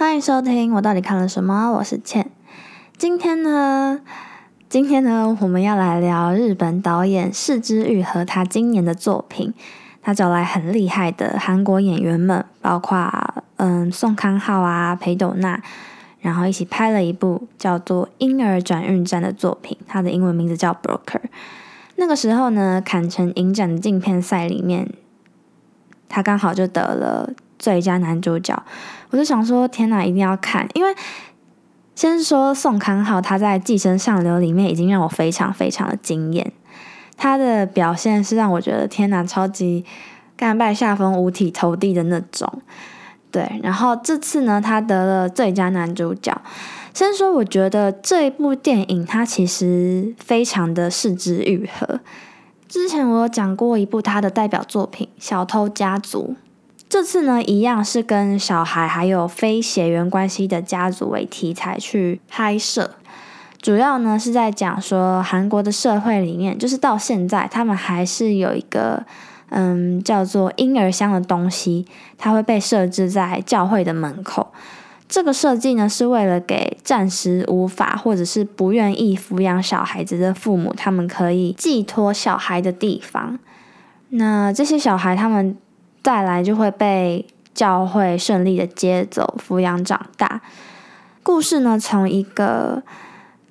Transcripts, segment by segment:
欢迎收听，我到底看了什么？我是倩。今天呢，今天呢，我们要来聊日本导演市之玉和他今年的作品。他找来很厉害的韩国演员们，包括嗯宋康昊啊、裴斗娜，然后一起拍了一部叫做《婴儿转运站》的作品。它的英文名字叫《Broker》。那个时候呢，坎城影展的竞片赛里面，他刚好就得了最佳男主角。我就想说，天哪，一定要看！因为先说宋康昊，他在《寄生上流》里面已经让我非常非常的惊艳。他的表现是让我觉得天哪，超级甘拜下风、五体投地的那种。对，然后这次呢，他得了最佳男主角。先说，我觉得这一部电影它其实非常的视之愈合。之前我有讲过一部他的代表作品《小偷家族》，这次呢，一样是跟小孩还有非血缘关系的家族为题材去拍摄。主要呢是在讲说，韩国的社会里面，就是到现在，他们还是有一个嗯叫做婴儿箱的东西，它会被设置在教会的门口。这个设计呢，是为了给暂时无法或者是不愿意抚养小孩子的父母，他们可以寄托小孩的地方。那这些小孩他们带来就会被教会顺利的接走，抚养长大。故事呢，从一个。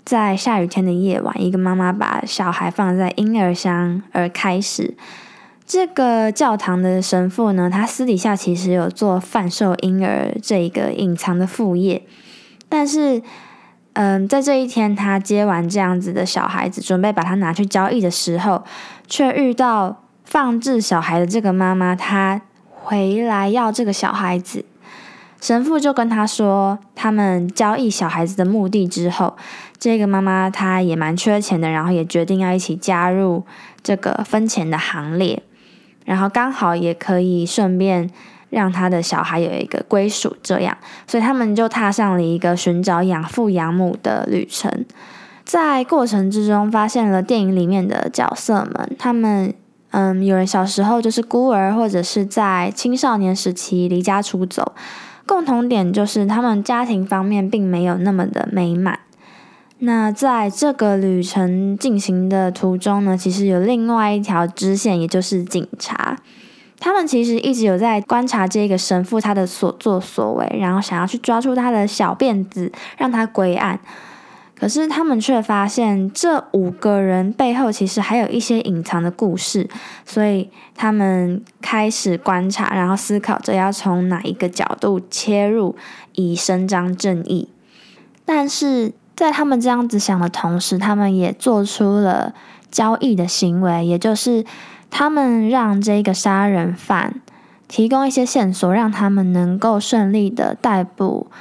在下雨天的夜晚，一个妈妈把小孩放在婴儿箱而开始。这个教堂的神父呢，他私底下其实有做贩售婴儿这一个隐藏的副业，但是，嗯，在这一天他接完这样子的小孩子，准备把他拿去交易的时候，却遇到放置小孩的这个妈妈，她回来要这个小孩子。神父就跟他说，他们交易小孩子的目的之后，这个妈妈她也蛮缺钱的，然后也决定要一起加入这个分钱的行列，然后刚好也可以顺便让他的小孩有一个归属，这样，所以他们就踏上了一个寻找养父养母的旅程。在过程之中，发现了电影里面的角色们，他们嗯，有人小时候就是孤儿，或者是在青少年时期离家出走。共同点就是他们家庭方面并没有那么的美满。那在这个旅程进行的途中呢，其实有另外一条支线，也就是警察。他们其实一直有在观察这个神父他的所作所为，然后想要去抓住他的小辫子，让他归案。可是他们却发现，这五个人背后其实还有一些隐藏的故事，所以他们开始观察，然后思考着要从哪一个角度切入，以伸张正义。但是在他们这样子想的同时，他们也做出了交易的行为，也就是他们让这个杀人犯提供一些线索，让他们能够顺利的逮捕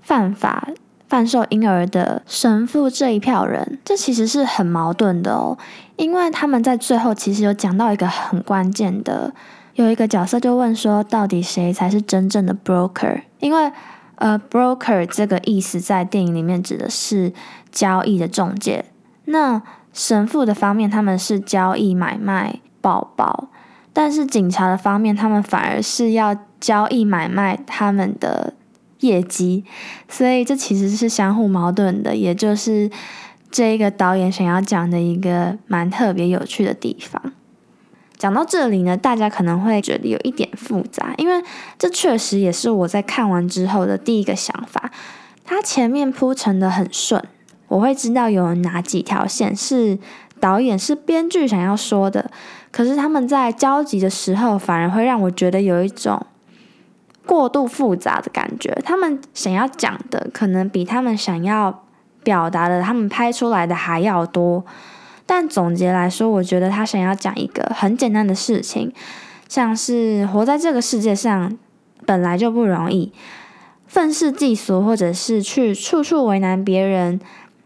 犯法。贩售婴儿的神父这一票人，这其实是很矛盾的哦，因为他们在最后其实有讲到一个很关键的，有一个角色就问说，到底谁才是真正的 broker？因为呃，broker 这个意思在电影里面指的是交易的中介，那神父的方面他们是交易买卖宝宝，但是警察的方面他们反而是要交易买卖他们的。业绩，所以这其实是相互矛盾的，也就是这一个导演想要讲的一个蛮特别有趣的地方。讲到这里呢，大家可能会觉得有一点复杂，因为这确实也是我在看完之后的第一个想法。它前面铺陈的很顺，我会知道有哪几条线是导演是编剧想要说的，可是他们在交集的时候，反而会让我觉得有一种。过度复杂的感觉，他们想要讲的可能比他们想要表达的，他们拍出来的还要多。但总结来说，我觉得他想要讲一个很简单的事情，像是活在这个世界上本来就不容易，愤世嫉俗或者是去处处为难别人，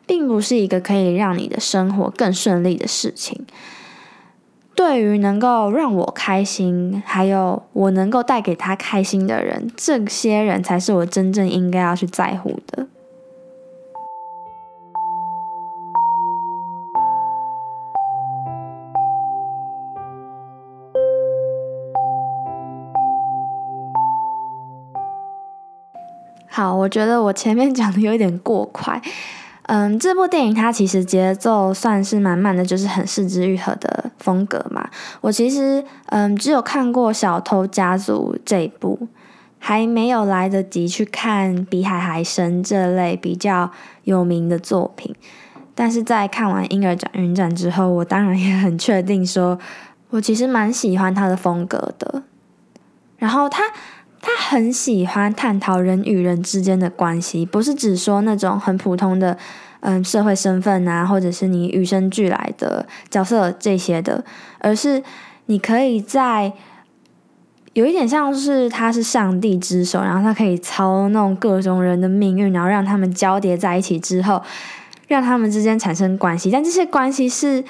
并不是一个可以让你的生活更顺利的事情。对于能够让我开心，还有我能够带给他开心的人，这些人才是我真正应该要去在乎的。好，我觉得我前面讲的有点过快。嗯，这部电影它其实节奏算是蛮慢的，就是很四肢愈合的风格嘛。我其实嗯只有看过《小偷家族》这一部，还没有来得及去看《比海还深》这类比较有名的作品。但是在看完《婴儿转运站》之后，我当然也很确定说，我其实蛮喜欢他的风格的。然后他。他很喜欢探讨人与人之间的关系，不是只说那种很普通的，嗯，社会身份啊，或者是你与生俱来的角色这些的，而是你可以在有一点像是他是上帝之手，然后他可以操弄各种人的命运，然后让他们交叠在一起之后，让他们之间产生关系，但这些关系是。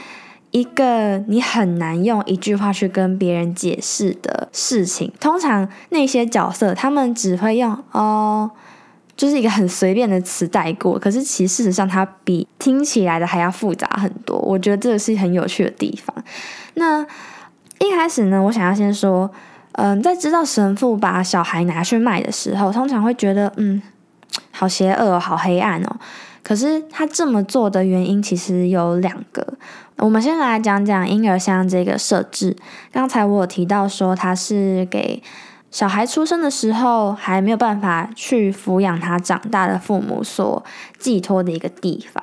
一个你很难用一句话去跟别人解释的事情，通常那些角色他们只会用哦，就是一个很随便的词带过。可是其实事实上，它比听起来的还要复杂很多。我觉得这个是很有趣的地方。那一开始呢，我想要先说，嗯，在知道神父把小孩拿去卖的时候，通常会觉得，嗯，好邪恶，好黑暗哦。可是他这么做的原因其实有两个。我们先来讲讲婴儿箱这个设置。刚才我有提到说，它是给小孩出生的时候还没有办法去抚养他长大的父母所寄托的一个地方。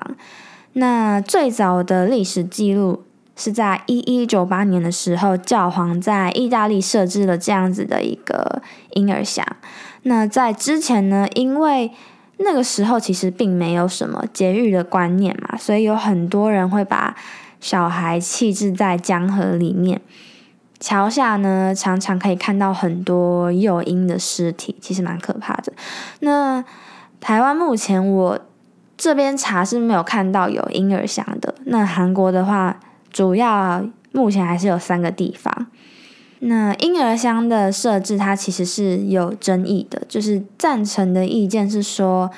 那最早的历史记录是在一一九八年的时候，教皇在意大利设置了这样子的一个婴儿箱。那在之前呢，因为那个时候其实并没有什么节育的观念嘛，所以有很多人会把小孩弃置在江河里面，桥下呢常常可以看到很多幼婴的尸体，其实蛮可怕的。那台湾目前我这边查是没有看到有婴儿箱的。那韩国的话，主要目前还是有三个地方。那婴儿箱的设置，它其实是有争议的。就是赞成的意见是说，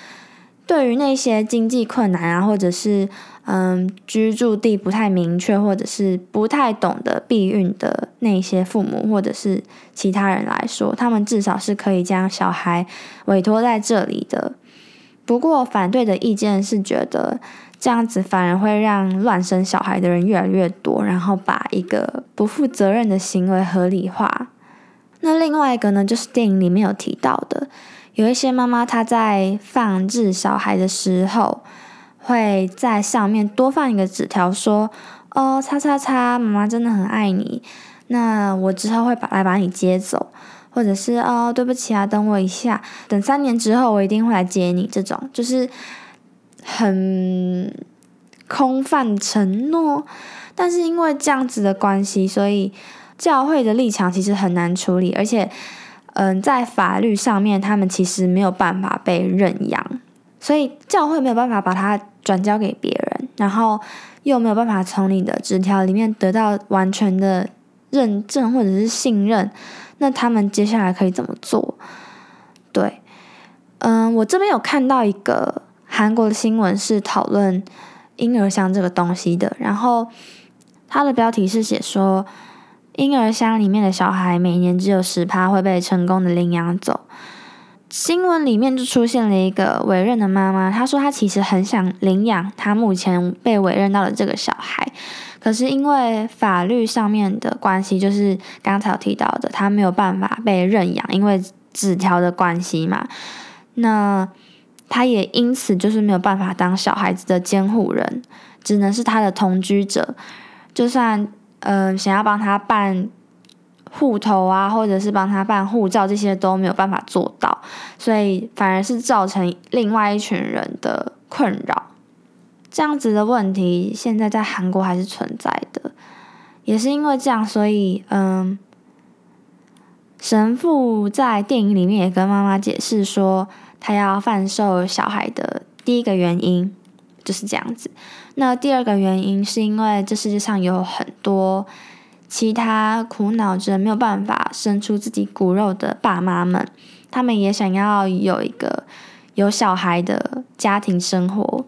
对于那些经济困难啊，或者是嗯居住地不太明确，或者是不太懂得避孕的那些父母或者是其他人来说，他们至少是可以将小孩委托在这里的。不过反对的意见是觉得。这样子反而会让乱生小孩的人越来越多，然后把一个不负责任的行为合理化。那另外一个呢，就是电影里面有提到的，有一些妈妈她在放置小孩的时候，会在上面多放一个纸条，说：“哦，叉叉叉，妈妈真的很爱你，那我之后会把来把你接走，或者是哦，对不起啊，等我一下，等三年之后我一定会来接你。”这种就是。很空泛承诺，但是因为这样子的关系，所以教会的立场其实很难处理，而且，嗯，在法律上面，他们其实没有办法被认养，所以教会没有办法把它转交给别人，然后又没有办法从你的纸条里面得到完全的认证或者是信任，那他们接下来可以怎么做？对，嗯，我这边有看到一个。韩国的新闻是讨论婴儿箱这个东西的，然后它的标题是写说，婴儿箱里面的小孩每年只有十趴会被成功的领养走。新闻里面就出现了一个委任的妈妈，她说她其实很想领养她目前被委任到的这个小孩，可是因为法律上面的关系，就是刚才提到的，她没有办法被认养，因为纸条的关系嘛。那她也因此就是没有办法当小孩子的监护人，只能是他的同居者。就算嗯想要帮他办户头啊，或者是帮他办护照，这些都没有办法做到，所以反而是造成另外一群人的困扰。这样子的问题现在在韩国还是存在的，也是因为这样，所以嗯，神父在电影里面也跟妈妈解释说。他要贩售小孩的第一个原因就是这样子。那第二个原因是因为这世界上有很多其他苦恼着没有办法生出自己骨肉的爸妈们，他们也想要有一个有小孩的家庭生活，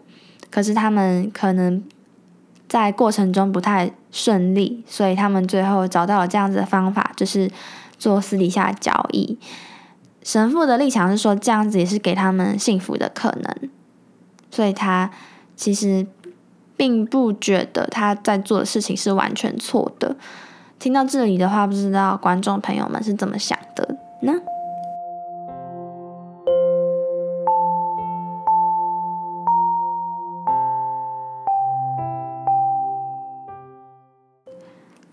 可是他们可能在过程中不太顺利，所以他们最后找到了这样子的方法，就是做私底下交易。神父的立场是说，这样子也是给他们幸福的可能，所以他其实并不觉得他在做的事情是完全错的。听到这里的话，不知道观众朋友们是怎么想的呢？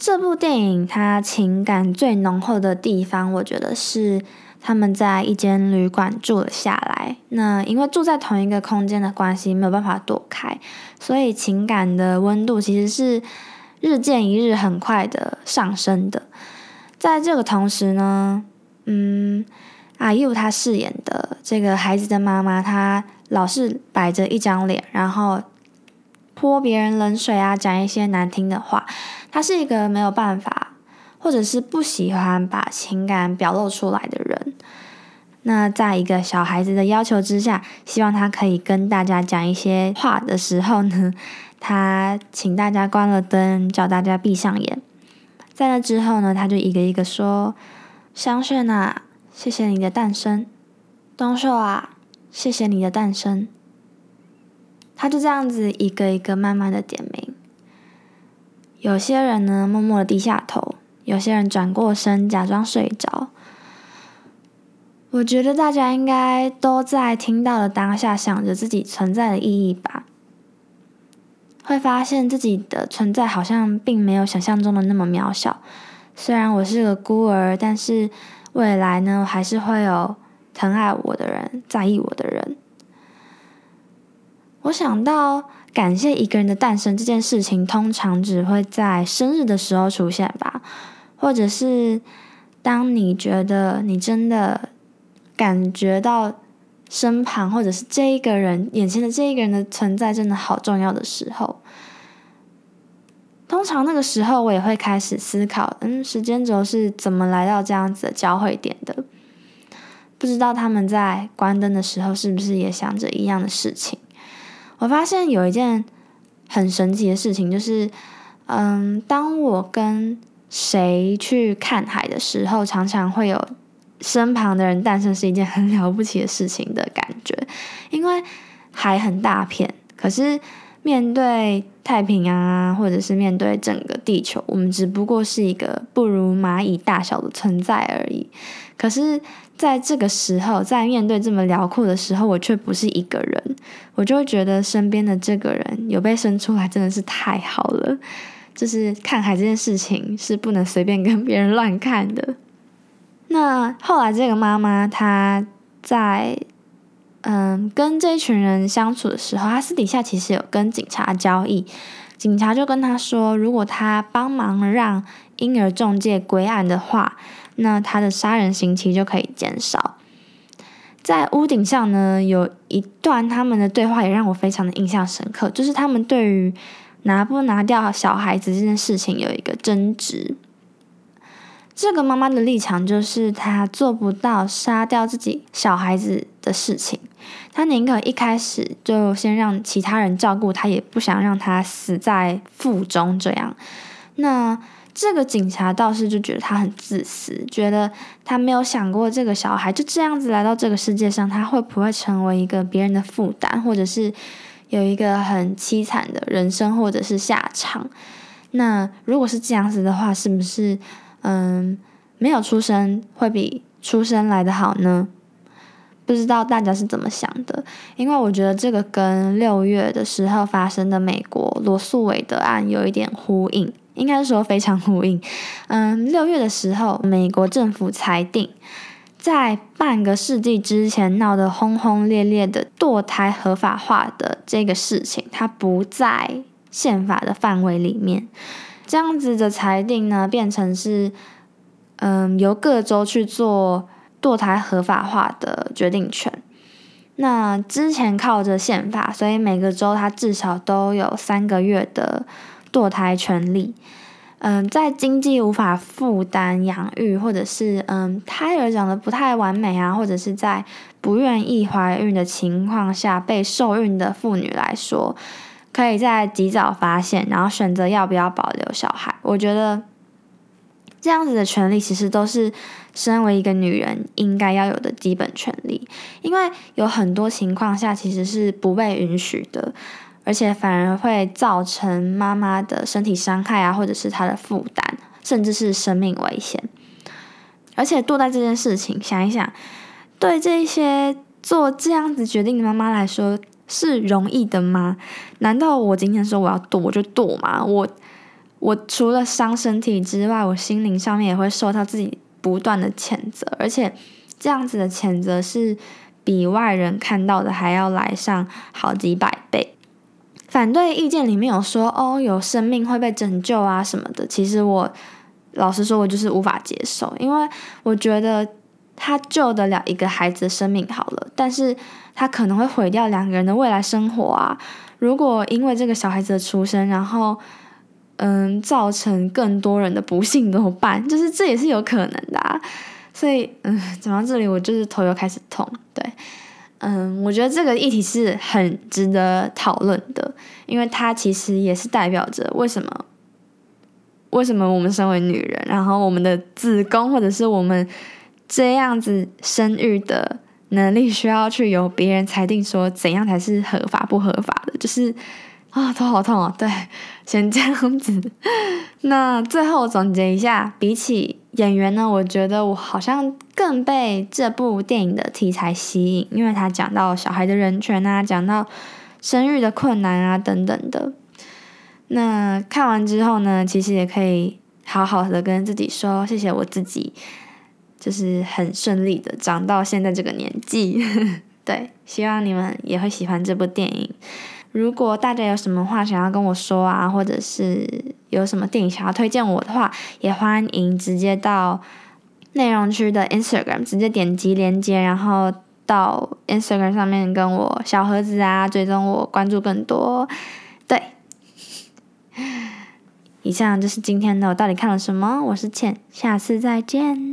这部电影它情感最浓厚的地方，我觉得是他们在一间旅馆住了下来。那因为住在同一个空间的关系，没有办法躲开，所以情感的温度其实是日渐一日很快的上升的。在这个同时呢，嗯，阿 U 他饰演的这个孩子的妈妈，她老是摆着一张脸，然后。泼别人冷水啊，讲一些难听的话，他是一个没有办法，或者是不喜欢把情感表露出来的人。那在一个小孩子的要求之下，希望他可以跟大家讲一些话的时候呢，他请大家关了灯，叫大家闭上眼。在那之后呢，他就一个一个说：“香炫啊，谢谢你的诞生；东秀啊，谢谢你的诞生。”他就这样子一个一个慢慢的点名，有些人呢默默的低下头，有些人转过身假装睡着。我觉得大家应该都在听到的当下想着自己存在的意义吧，会发现自己的存在好像并没有想象中的那么渺小。虽然我是个孤儿，但是未来呢，还是会有疼爱我的人，在意我的人。我想到感谢一个人的诞生这件事情，通常只会在生日的时候出现吧，或者是当你觉得你真的感觉到身旁或者是这一个人眼前的这一个人的存在真的好重要的时候，通常那个时候我也会开始思考，嗯，时间轴是怎么来到这样子的交汇点的？不知道他们在关灯的时候是不是也想着一样的事情？我发现有一件很神奇的事情，就是，嗯，当我跟谁去看海的时候，常常会有身旁的人诞生，是一件很了不起的事情的感觉。因为海很大片，可是面对太平洋啊，或者是面对整个地球，我们只不过是一个不如蚂蚁大小的存在而已。可是。在这个时候，在面对这么辽阔的时候，我却不是一个人，我就会觉得身边的这个人有被生出来，真的是太好了。就是看海这件事情是不能随便跟别人乱看的。那后来这个妈妈她在嗯跟这一群人相处的时候，她私底下其实有跟警察交易，警察就跟她说，如果她帮忙让婴儿中介归案的话。那他的杀人刑期就可以减少。在屋顶上呢，有一段他们的对话也让我非常的印象深刻，就是他们对于拿不拿掉小孩子这件事情有一个争执。这个妈妈的立场就是她做不到杀掉自己小孩子的事情，她宁可一开始就先让其他人照顾他，也不想让他死在腹中。这样，那。这个警察倒是就觉得他很自私，觉得他没有想过这个小孩就这样子来到这个世界上，他会不会成为一个别人的负担，或者是有一个很凄惨的人生，或者是下场。那如果是这样子的话，是不是嗯没有出生会比出生来的好呢？不知道大家是怎么想的？因为我觉得这个跟六月的时候发生的美国罗素韦德案有一点呼应。应该说非常呼应。嗯，六月的时候，美国政府裁定，在半个世纪之前闹得轰轰烈烈的堕胎合法化的这个事情，它不在宪法的范围里面。这样子的裁定呢，变成是嗯由各州去做堕胎合法化的决定权。那之前靠着宪法，所以每个州它至少都有三个月的。堕胎权利，嗯，在经济无法负担养育，或者是嗯胎儿长得不太完美啊，或者是在不愿意怀孕的情况下被受孕的妇女来说，可以在及早发现，然后选择要不要保留小孩。我觉得这样子的权利其实都是身为一个女人应该要有的基本权利，因为有很多情况下其实是不被允许的，而且反而会造成妈妈的身体伤害啊，或者是她的负担，甚至是生命危险。而且堕胎这件事情，想一想，对这些做这样子决定的妈妈来说。是容易的吗？难道我今天说我要剁我就剁吗？我我除了伤身体之外，我心灵上面也会受到自己不断的谴责，而且这样子的谴责是比外人看到的还要来上好几百倍。反对意见里面有说哦，有生命会被拯救啊什么的。其实我老实说，我就是无法接受，因为我觉得。他救得了一个孩子的生命好了，但是他可能会毁掉两个人的未来生活啊！如果因为这个小孩子的出生，然后嗯造成更多人的不幸怎么办？就是这也是有可能的啊！所以嗯，讲到这里我就是头又开始痛。对，嗯，我觉得这个议题是很值得讨论的，因为它其实也是代表着为什么为什么我们身为女人，然后我们的子宫或者是我们。这样子生育的能力需要去由别人裁定说怎样才是合法不合法的，就是啊头好痛哦。对，先这样子。那最后总结一下，比起演员呢，我觉得我好像更被这部电影的题材吸引，因为它讲到小孩的人权啊，讲到生育的困难啊等等的。那看完之后呢，其实也可以好好的跟自己说，谢谢我自己。就是很顺利的长到现在这个年纪，对，希望你们也会喜欢这部电影。如果大家有什么话想要跟我说啊，或者是有什么电影想要推荐我的话，也欢迎直接到内容区的 Instagram 直接点击链接，然后到 Instagram 上面跟我小盒子啊，追踪我，关注更多。对，以上就是今天的我到底看了什么？我是倩，下次再见。